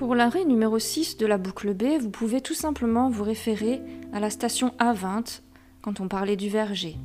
Pour l'arrêt numéro 6 de la boucle B, vous pouvez tout simplement vous référer à la station A20 quand on parlait du verger.